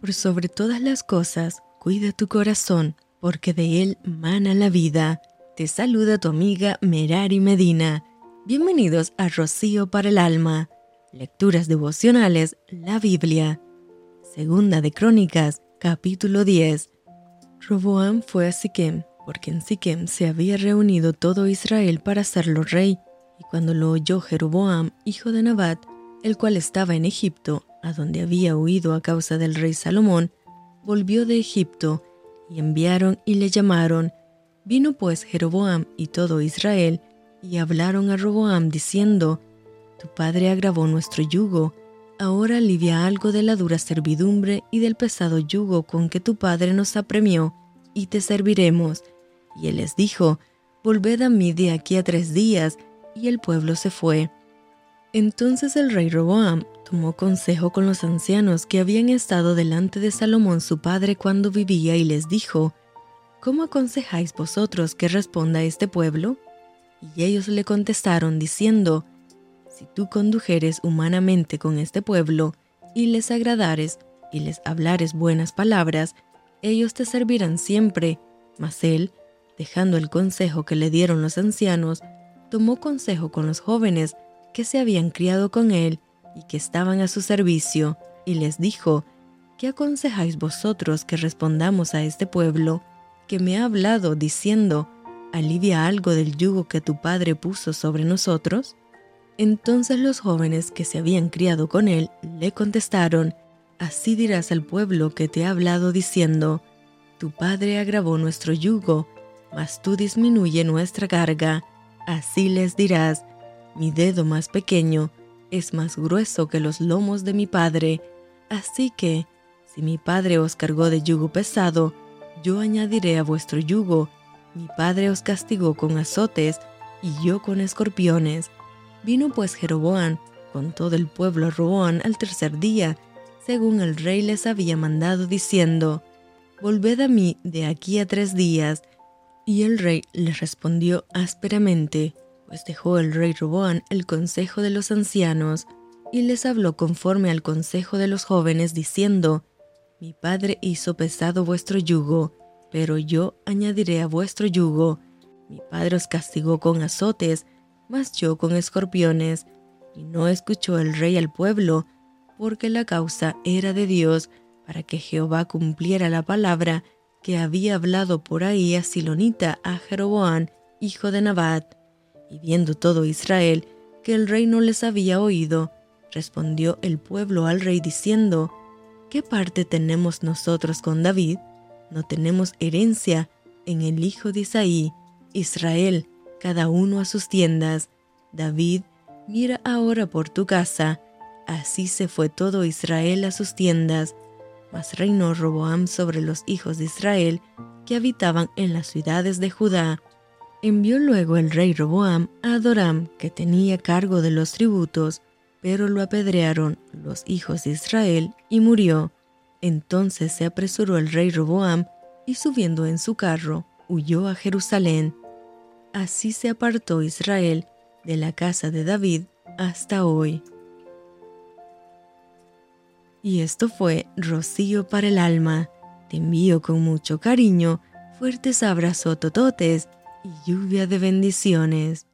Por sobre todas las cosas, cuida tu corazón, porque de él mana la vida. Te saluda tu amiga Merari Medina. Bienvenidos a Rocío para el Alma. Lecturas devocionales, la Biblia. Segunda de Crónicas, capítulo 10. Roboam fue a Siquem, porque en Siquem se había reunido todo Israel para hacerlo rey. Y cuando lo oyó Jeroboam, hijo de Nabat, el cual estaba en Egipto, a donde había huido a causa del rey Salomón, volvió de Egipto, y enviaron y le llamaron. Vino pues Jeroboam y todo Israel, y hablaron a Roboam diciendo, Tu padre agravó nuestro yugo, ahora alivia algo de la dura servidumbre y del pesado yugo con que tu padre nos apremió, y te serviremos. Y él les dijo, Volved a mí de aquí a tres días, y el pueblo se fue. Entonces el rey Roboam tomó consejo con los ancianos que habían estado delante de Salomón su padre cuando vivía y les dijo, ¿Cómo aconsejáis vosotros que responda este pueblo? Y ellos le contestaron diciendo, Si tú condujeres humanamente con este pueblo, y les agradares, y les hablares buenas palabras, ellos te servirán siempre. Mas él, dejando el consejo que le dieron los ancianos, tomó consejo con los jóvenes que se habían criado con él y que estaban a su servicio, y les dijo, ¿qué aconsejáis vosotros que respondamos a este pueblo que me ha hablado diciendo, alivia algo del yugo que tu padre puso sobre nosotros? Entonces los jóvenes que se habían criado con él le contestaron, Así dirás al pueblo que te ha hablado diciendo, Tu padre agravó nuestro yugo, mas tú disminuye nuestra carga. Así les dirás, Mi dedo más pequeño es más grueso que los lomos de mi padre, así que, si mi padre os cargó de yugo pesado, yo añadiré a vuestro yugo. Mi padre os castigó con azotes, y yo con escorpiones. Vino pues Jeroboam con todo el pueblo a Roboam al tercer día, según el rey les había mandado, diciendo, Volved a mí de aquí a tres días. Y el rey les respondió ásperamente, pues dejó el rey Roboán el consejo de los ancianos y les habló conforme al consejo de los jóvenes, diciendo, Mi padre hizo pesado vuestro yugo, pero yo añadiré a vuestro yugo. Mi padre os castigó con azotes, mas yo con escorpiones. Y no escuchó el rey al pueblo, porque la causa era de Dios, para que Jehová cumpliera la palabra que había hablado por ahí a Silonita a Jeroboán, hijo de Nabat. Y viendo todo Israel que el rey no les había oído, respondió el pueblo al rey diciendo, ¿qué parte tenemos nosotros con David? No tenemos herencia en el hijo de Isaí, Israel, cada uno a sus tiendas. David, mira ahora por tu casa. Así se fue todo Israel a sus tiendas. Mas reinó Roboam sobre los hijos de Israel que habitaban en las ciudades de Judá Envió luego el rey Roboam a Adoram, que tenía cargo de los tributos, pero lo apedrearon los hijos de Israel y murió. Entonces se apresuró el rey Roboam y subiendo en su carro, huyó a Jerusalén. Así se apartó Israel de la casa de David hasta hoy. Y esto fue Rocío para el alma. Te envío con mucho cariño, fuertes abrazos tototes y lluvia de bendiciones.